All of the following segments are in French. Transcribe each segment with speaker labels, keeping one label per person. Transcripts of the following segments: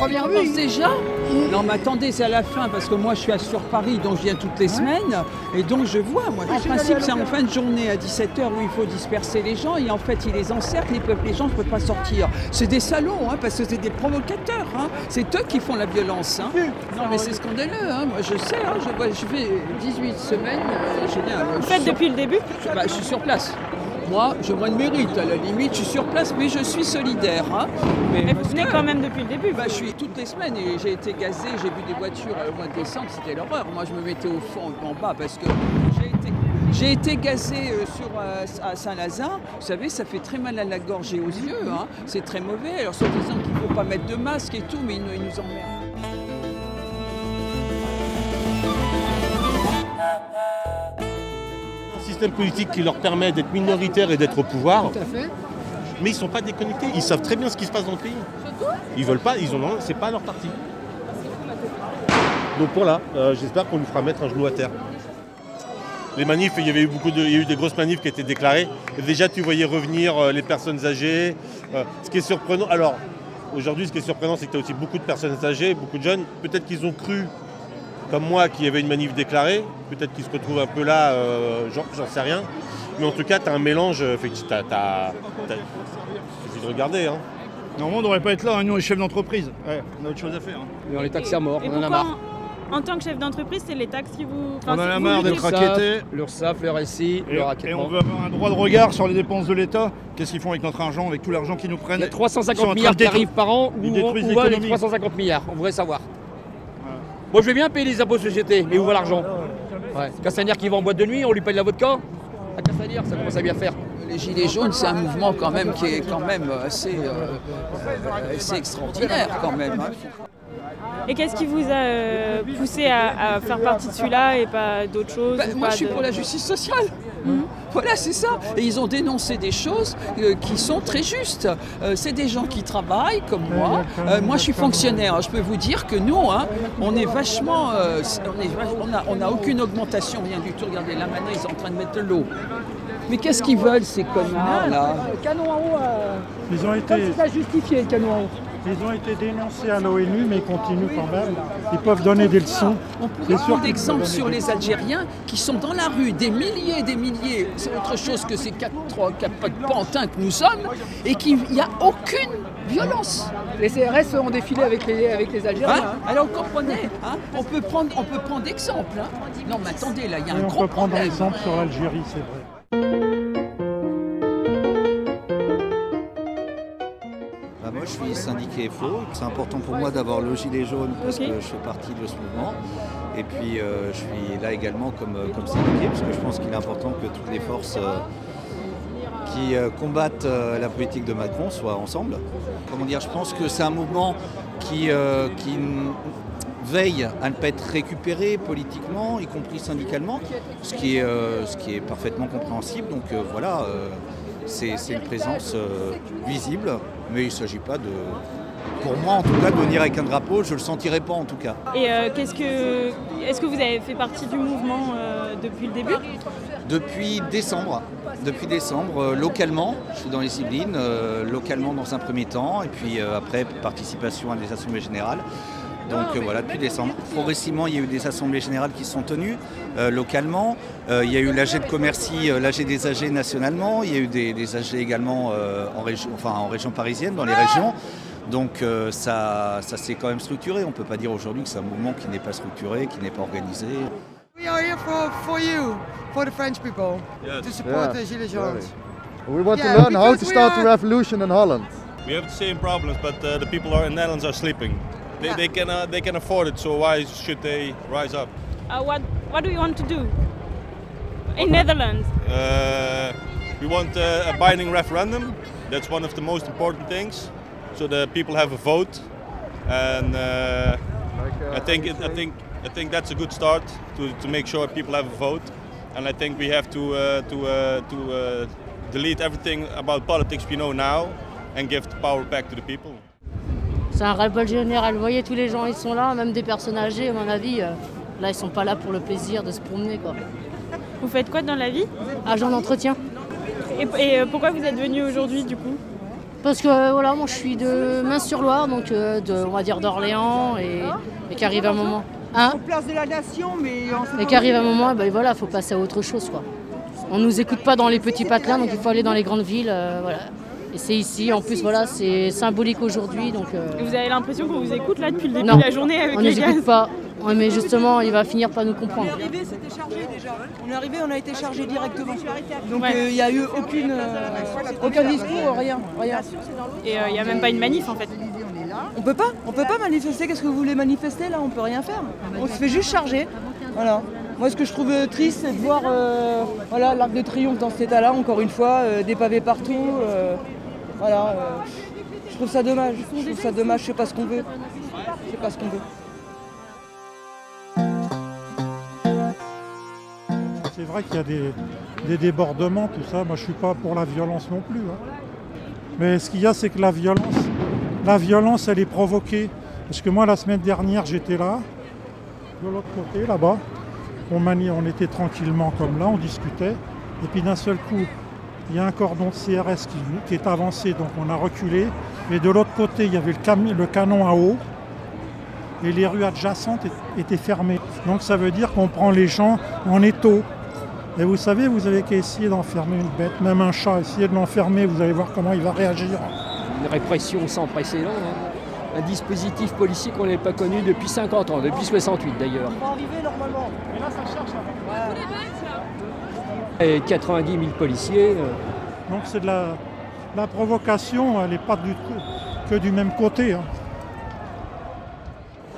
Speaker 1: première
Speaker 2: déjà Non mais attendez, c'est à la fin parce que moi je suis à sur Paris donc je viens toutes les semaines et donc je vois. Moi
Speaker 1: Ah, c'est
Speaker 2: principe c'est en fin de journée à 17h où il faut disperser les gens et en fait ils les encerclent, les, peuples, les gens ne peuvent pas sortir. C'est des salauds hein, parce que c'est des provocateurs. hein. C'est eux qui font la violence. hein. Non mais c'est scandaleux. Moi je sais, je, je fais 18 semaines, euh, je viens, euh,
Speaker 3: depuis le début?
Speaker 2: Bah, je suis sur place. Moi, j'ai moins de mérite à la limite, je suis sur place, mais je suis solidaire. hein. Mais
Speaker 3: Mais vous venez
Speaker 2: que-
Speaker 3: quand même depuis le début.
Speaker 2: bah, je suis toutes les semaines et j'ai été gazé, j'ai vu des voitures euh, au mois de décembre, c'était l'horreur. Moi, je me mettais au fond, en bas, parce que j'ai été, j'ai été gazé euh, sur, euh, à Saint-Lazare. Vous savez, ça fait très mal à la gorge et aux yeux. hein. C'est très mauvais. Alors, soi-disant qu'il ne faut pas mettre de masque et tout, mais ils, nous- ils nous emmerdent.
Speaker 4: Système politique qui leur permet d'être minoritaires et d'être au pouvoir,
Speaker 1: Tout à fait.
Speaker 4: mais ils sont pas déconnectés. Ils savent très bien ce qui se passe dans le pays. Ils veulent pas, ils ont, c'est pas leur parti. Donc voilà, euh, j'espère qu'on nous fera mettre un genou à terre. Les manifs, il y avait eu beaucoup de, il y a eu des grosses manifs qui étaient déclarées. Et déjà, tu voyais revenir euh, les personnes âgées. Euh, ce qui est surprenant, alors aujourd'hui, ce qui est surprenant, c'est que tu as aussi beaucoup de personnes âgées, beaucoup de jeunes. Peut-être qu'ils ont cru, comme moi, qu'il y avait une manif déclarée. Peut-être qu'ils se retrouvent un peu là, euh, j'en sais rien. Mais en tout cas, tu as un mélange. euh, t'as- Il suffit de regarder. Hein.
Speaker 5: Normalement, on ne devrait pas être là, hein, nous, les chefs d'entreprise. Ouais, on a autre chose à faire. hein.
Speaker 1: Mais on est taxé à mort,
Speaker 3: Et
Speaker 1: on en a marre.
Speaker 3: en, en tant que chef d'entreprise, c'est les taxes qui vous.
Speaker 5: On en a
Speaker 3: vous
Speaker 5: marre d'être raquettés.
Speaker 1: L'URSSAF, le RSI,
Speaker 5: Et,
Speaker 1: le
Speaker 5: et
Speaker 1: raquettement.
Speaker 5: on veut avoir un droit de regard sur les dépenses de l'État. Qu'est-ce qu'ils font avec notre argent, avec tout l'argent qu'ils nous prennent?
Speaker 1: Il y a
Speaker 5: Ils sont en
Speaker 1: 350
Speaker 5: train
Speaker 1: milliards
Speaker 5: de
Speaker 1: qui arrivent par an.
Speaker 5: ils
Speaker 1: Où,
Speaker 5: détruisent
Speaker 1: où va les
Speaker 5: l'économie.
Speaker 1: 350 milliards? On voudrait savoir. Moi, je vais bien payer les impôts de société, mais où va l'argent ouais. Qui va en boîte de nuit, on lui paye la vodka À Castaner, ça commence à bien faire.
Speaker 2: Les Gilets jaunes, c'est un mouvement quand même qui est quand même assez, euh, euh, assez extraordinaire quand même. hein.
Speaker 3: Et qu'est-ce qui vous a euh, poussé à, à faire partie de celui-là et pas d'autres choses
Speaker 2: Bah, moi,
Speaker 3: pas
Speaker 2: je suis
Speaker 3: de-
Speaker 2: pour la justice sociale. Voilà, c'est ça. Et ils ont dénoncé des choses euh, qui sont très justes. Euh, c'est des gens qui travaillent comme moi. Euh, moi, je suis fonctionnaire. Je peux vous dire que nous, hein, on est vachement. euh, on est vach- on a, on a aucune augmentation, rien du tout. Regardez, là maintenant, ils sont en train de mettre de l'eau. Mais qu'est-ce qu'ils veulent, ces connards là?
Speaker 1: Canon en haut, euh,
Speaker 6: Ils ont
Speaker 1: comme
Speaker 6: été,
Speaker 1: si ça justifiait le canon en haut.
Speaker 6: Ils ont été dénoncés à l'ONU, mais ils continuent quand même. Ils peuvent donner des leçons.
Speaker 2: On pourrait prendre
Speaker 6: qu'ils
Speaker 2: exemple
Speaker 6: vont
Speaker 2: sur les Algériens qui sont dans la rue, des milliers et des milliers, c'est autre chose que ces quatre, trois, quatre pantins que nous sommes, et qu'il n'y a aucune violence.
Speaker 1: Les CRS ont défilé avec les, avec les Algériens.
Speaker 2: Hein
Speaker 1: hein.
Speaker 2: Alors comprenez, hein, on peut prendre, on peut prendre exemple. hein. Non mais attendez, là il y a
Speaker 6: Et
Speaker 2: un
Speaker 6: on
Speaker 2: gros
Speaker 6: peut prendre
Speaker 2: problème.
Speaker 6: exemple sur l'Algérie, c'est vrai.
Speaker 7: Bah, moi, je suis syndiqué FO. C'est important pour moi d'avoir le gilet jaune parce que je fais partie de ce mouvement. Et puis, euh, je suis là également comme, euh, comme syndiqué parce que je pense qu'il est important que toutes les forces euh, qui combattent la politique de Macron soient ensemble. Comment dire Je pense que c'est un mouvement qui, qui veille à ne pas être récupéré politiquement, y compris syndicalement, ce qui est, euh, ce qui est parfaitement compréhensible. Donc euh, voilà, euh, c'est une présence euh, visible, mais il ne s'agit pas de, pour moi en tout cas, de venir avec un drapeau, je ne le sentirai pas en tout cas.
Speaker 3: Et euh, qu'est-ce que. Est-ce que vous avez fait partie du mouvement euh, depuis le début?
Speaker 7: Depuis décembre, depuis décembre, localement, je suis dans les Yvelines, localement dans un premier temps, et puis après participation à des assemblées générales. Donc euh, voilà, depuis décembre. Progressivement, il y a eu des assemblées générales qui se sont tenues euh, localement. Euh, il y a eu l'AG de Commercy, euh, l'AG des AG nationalement. Il y a eu des, des AG également euh, en, région, enfin, en région parisienne, dans les régions. Donc euh, ça, ça s'est quand même structuré. On ne peut pas dire aujourd'hui que c'est un mouvement qui n'est pas structuré, qui n'est pas organisé.
Speaker 8: We are here for, for you, for the French people, to support the Gilets jaunes.
Speaker 9: We want
Speaker 8: Yeah,
Speaker 9: to learn how to start a
Speaker 8: are-
Speaker 9: revolution in Holland.
Speaker 10: We have the same problems, but uh, the people are in Netherlands are sleeping. They, they can uh, they can afford it, so why should they rise up?
Speaker 3: Uh, what, what do you want to do in Netherlands
Speaker 10: Uh, we want uh, a binding referendum. That's one of the most important things, so the people have a vote, and uh, I think it, I think I think that's a good start to, to make sure people have a vote, and I think we have to uh, to uh, to uh, delete everything about politics we know now, and give the power back to the people.
Speaker 11: C'est un ras-le-bol général. Vous voyez, tous les gens, ils sont là, même des personnes âgées, à mon avis. euh, là, ils sont pas là pour le plaisir de se promener, quoi.
Speaker 3: Vous faites quoi dans la vie?
Speaker 11: Agent d'entretien.
Speaker 3: Et, et, euh, pourquoi vous êtes venu aujourd'hui du coup?
Speaker 11: Parce que euh, voilà, moi je suis de Main-sur-Loire, donc euh, de, on va dire d'Orléans, et, et qu'arrive un moment. Hein?
Speaker 9: Place de la nation, mais
Speaker 11: et qu'arrive un moment, ben voilà, faut passer à autre chose quoi. On nous écoute pas dans les petits patelins, donc il faut aller dans les grandes villes, euh, voilà. Et c'est ici, en plus voilà, c'est symbolique aujourd'hui, donc. euh,
Speaker 3: Et Vous avez l'impression qu'on vous écoute là depuis le début
Speaker 11: non,
Speaker 3: de la journée avec
Speaker 11: on
Speaker 3: les
Speaker 11: nous
Speaker 3: gaz
Speaker 11: écoute pas. Ouais, mais justement, il va finir par nous
Speaker 9: On est
Speaker 11: comprendre.
Speaker 9: arrivé, c'était chargé déjà. On est arrivé, on a été chargé directement. Donc
Speaker 3: Ouais.
Speaker 9: il n'y a eu aucune, euh, aucun discours, rien, rien.
Speaker 3: Et il n'y a même pas une manif en fait.
Speaker 9: On peut pas, on peut pas manifester. Qu'est-ce que vous voulez manifester là? On peut rien faire. On se fait juste charger. Voilà. Moi, ce que je trouve euh, triste, c'est de voir euh, voilà, l'Arc de Triomphe dans cet état-là, encore une fois, euh, des pavés partout. euh, voilà. euh, je trouve ça dommage. Je trouve ça dommage. Je sais pas ce qu'on veut. Je sais pas ce qu'on veut.
Speaker 6: C'est vrai qu'il y a des, des débordements, tout ça. Moi, je suis pas pour la violence non plus. hein. Mais ce qu'il y a, c'est que la violence, la violence, elle est provoquée. Parce que moi, la semaine dernière, j'étais là, de l'autre côté, là-bas. On, était tranquillement comme là, on discutait. Et puis d'un seul coup, il y a un cordon de CRS qui, qui est avancé, donc on a reculé. Et de l'autre côté, il y avait le, canon à eau. Et les rues adjacentes étaient fermées. Donc ça veut dire qu'on prend les gens en étau. Et vous savez, vous avez qu'à essayer d'enfermer une bête, même un chat, essayez de l'enfermer, vous allez voir comment il va réagir.
Speaker 12: Une répression sans précédent, hein. un dispositif policier qu'on n'avait pas connu depuis 50 ans, depuis 68 d'ailleurs.
Speaker 9: va arriver normalement. Mais là, ça cherche
Speaker 12: Et 90 000 policiers. euh,
Speaker 6: Donc c'est de la, la provocation, elle n'est pas du tout que du même côté. hein.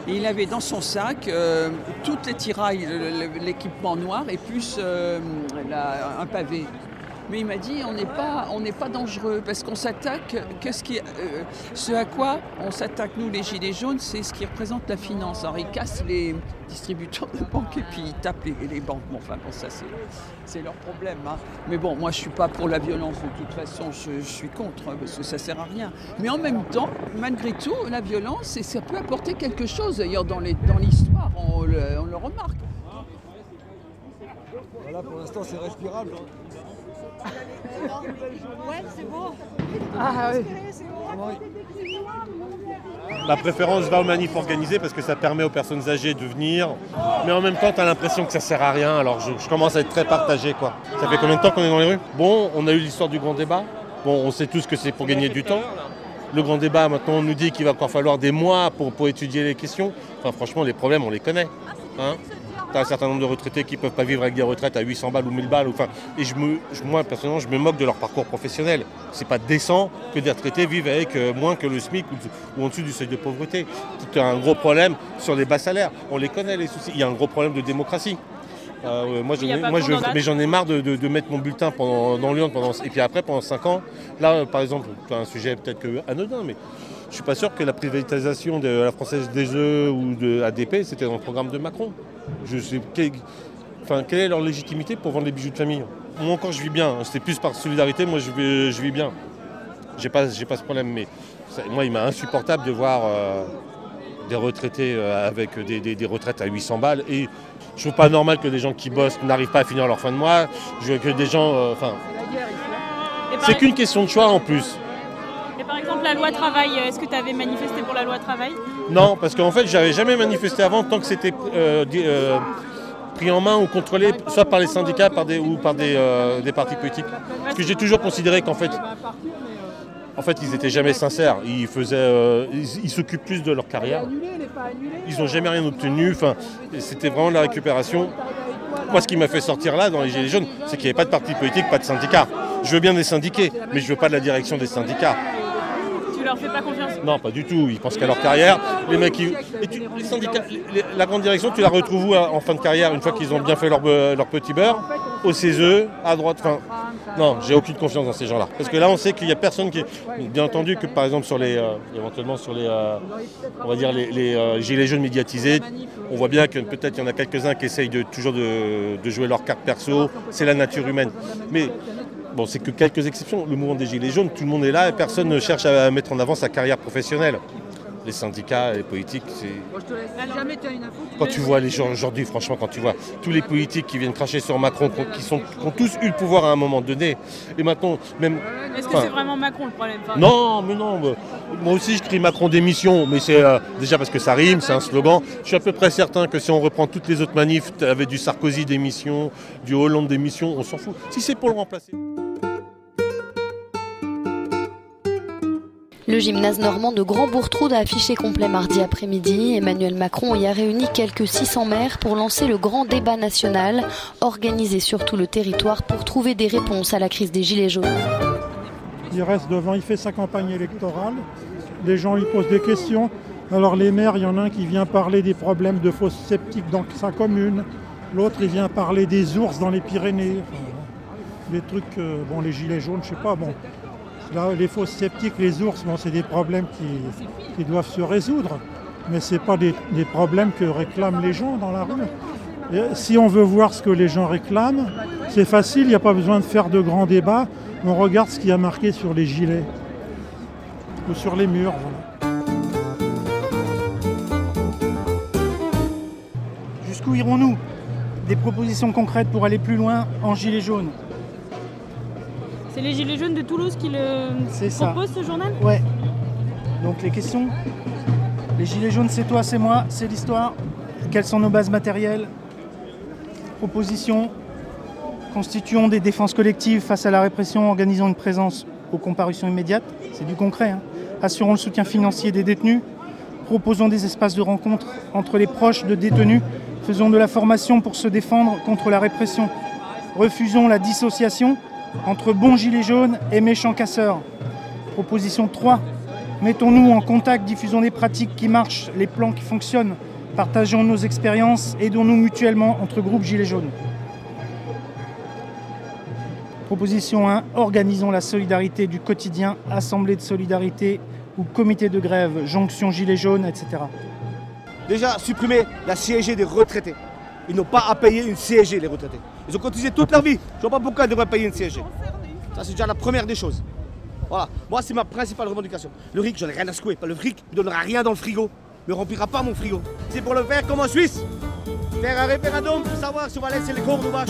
Speaker 2: Et il avait dans son sac euh, toutes les tirailles, le- le- l'équipement noir et plus euh, la- un pavé. Mais il m'a dit on n'est pas, on pas dangereux parce qu'on s'attaque. Qu'est-ce qui, euh, ce à quoi on s'attaque nous les gilets jaunes, c'est ce qui représente la finance. Alors ils cassent les distributeurs de banques et puis ils tapent les, banques. Bon, enfin ça c'est, leur problème. hein. Mais bon, moi je suis pas pour la violence de toute façon. Je, suis contre hein, parce que ça sert à rien. Mais en même temps, malgré tout, la violence, et ça peut apporter quelque chose. D'ailleurs dans, dans l'histoire, le, on le remarque.
Speaker 13: Voilà, pour l'instant, c'est respirable.
Speaker 9: Ouais, c'est beau.
Speaker 2: Ah oui.
Speaker 4: Ma préférence va aux manifs organisés parce que ça permet aux personnes âgées de venir. Mais en même temps, tu as l'impression que ça sert à rien. Alors je, je commence à être très partagé. Quoi. Ça fait combien de temps qu'on est dans les rues? Bon, on a eu l'histoire du grand débat. Bon, on sait tous que c'est pour gagner du temps. Le grand débat, maintenant, on nous dit qu'il va encore falloir des mois pour, pour étudier les questions. Enfin, franchement, les problèmes, on les connaît. Hein tu as un certain nombre de retraités qui ne peuvent pas vivre avec des retraites à 800 balles ou 1000 balles. Enfin, et je me, je- moi, personnellement, je me moque de leur parcours professionnel. C'est pas décent que des retraités vivent avec euh, moins que le SMIC ou, ou en dessous du seuil de pauvreté. C'est un gros problème sur les bas salaires. On les connaît, les soucis. Il y a un gros problème de démocratie. Euh, moi, ai- je- mais j'en ai marre de, de- de mettre mon bulletin pendant, dans l'urne pendant, et puis après pendant 5 ans. Là, euh, par exemple, c'est un sujet peut-être que anodin, mais je suis pas sûr que la privatisation de la Française des œufs ou de ADP, c'était dans le programme de Macron. Je sais, enfin, quelle est leur légitimité pour vendre les bijoux de famille Moi encore, je vis bien. C'était plus par solidarité. Moi, je vis, je vis bien. J'ai pas, j'ai pas ce problème. Mais ça- moi, il m'a insupportable de voir euh, des retraités euh, avec des, des- des retraites à 800 balles. Et je trouve pas normal que des gens qui bossent n'arrivent pas à finir leur fin de mois. Je veux que des gens, euh, enfin, c'est qu'une question de choix en plus.
Speaker 3: et par exemple, la loi travail, est-ce que tu avais manifesté pour la loi travail?
Speaker 4: Non, parce qu'en fait, j'avais jamais manifesté avant tant que c'était euh, euh, pris en main ou contrôlé, soit par les syndicats ou par des, euh, des partis politiques. Parce que j'ai toujours considéré qu'en fait, en fait, ils étaient jamais sincères. Ils faisaient, s'occupent plus de leur carrière. Ils n'ont jamais rien obtenu. Enfin, c'était vraiment de la récupération. Moi, ce qui m'a fait sortir là, dans les Gilets jaunes, c'est qu'il n'y avait pas de parti politique, pas de syndicats. Je veux bien des syndiqués, mais je veux pas de la direction des syndicats. Non, pas du tout. Ils pensent qu'à leur carrière. Les mecs, et la grande direction, tu la retrouves où en fin de carrière, une fois qu'ils ont bien fait leur, petit beurre? Au CESE, à droite. Non, j'ai aucune confiance dans ces gens-là. Parce que là, on sait qu'il n'y a personne qui. Bien entendu que par exemple sur les, euh, éventuellement sur les, euh, on va dire les, euh, gilets jaunes médiatisés, on voit bien que peut-être il y en a quelques-uns qui essayent toujours de, de jouer leur carte perso. C'est la nature humaine. Mais Bon, c'est que quelques exceptions. Le mouvement des Gilets jaunes, tout le monde est là et personne ne cherche à mettre en avant sa carrière professionnelle. Les syndicats, les politiques, c'est.
Speaker 9: Jamais tu as une info.
Speaker 4: Quand tu vois les gens aujourd'hui, franchement, quand tu vois tous les politiques qui viennent cracher sur Macron, qui, sont, qui ont tous eu le pouvoir à un moment donné, et maintenant, même.
Speaker 3: Est-ce que c'est vraiment Macron le problème
Speaker 4: non, mais non. bah, Moi aussi, je crie Macron démission, mais c'est euh, déjà parce que ça rime, c'est un slogan. Je suis à peu près certain que si on reprend toutes les autres manifs, avec du Sarkozy démission, du Hollande démission, on s'en fout. Si c'est pour le remplacer.
Speaker 14: Le gymnase normand de Grand-Bourtroude a affiché complet mardi après-midi. Emmanuel Macron y a réuni quelques 600 maires pour lancer le grand débat national, organisé sur tout le territoire pour trouver des réponses à la crise des Gilets jaunes.
Speaker 6: Il reste devant, il fait sa campagne électorale. Les gens lui posent des questions. Alors les maires, il y en a un qui vient parler des problèmes de fosses septiques dans sa commune. L'autre, il vient parler des ours dans les Pyrénées. Des trucs, euh, bon, les gilets jaunes, je sais pas, bon. Les fosses septiques, les ours, bon, c'est des problèmes qui, doivent se résoudre. Mais ce pas des, problèmes que réclament les gens dans la rue. Si on veut voir ce que les gens réclament, c'est facile, il n'y a pas besoin de faire de grands débats. On regarde ce qui a marqué sur les gilets ou sur les murs.
Speaker 15: Jusqu'où irons-nous? Des propositions concrètes pour aller plus loin en gilet jaune?
Speaker 3: C'est les Gilets jaunes de Toulouse qui le proposent ce journal?
Speaker 15: Ouais. Donc les questions? Les gilets jaunes, c'est toi, c'est moi, c'est l'histoire. Quelles sont nos bases matérielles? Propositions Constituons des défenses collectives face à la répression, organisons une présence aux comparutions immédiates. C'est du concret. hein. Assurons le soutien financier des détenus. Proposons des espaces de rencontre entre les proches de détenus. Faisons de la formation pour se défendre contre la répression. Refusons la dissociation entre bons gilets jaunes et méchants casseurs. Proposition 3. Mettons-nous en contact, diffusons des pratiques qui marchent, les plans qui fonctionnent. Partageons nos expériences, aidons-nous mutuellement entre groupes gilets jaunes. Proposition 1. Organisons la solidarité du quotidien, assemblée de solidarité ou comité de grève, jonction gilets jaunes, etc.
Speaker 16: Déjà, supprimer la CSG des retraités. Ils n'ont pas à payer une CSG, les retraités. Ils ont cotisé toute leur vie. Je vois pas pourquoi ils devraient payer une CSG. Ça, c'est déjà la première des choses. Voilà. Moi, c'est ma principale revendication. Le RIC, j'en ai rien à secouer. Le fric ne donnera rien dans le frigo. Ne remplira pas mon frigo. C'est pour le faire comme en Suisse. Faire un référendum pour savoir si on va laisser les cornes aux vaches.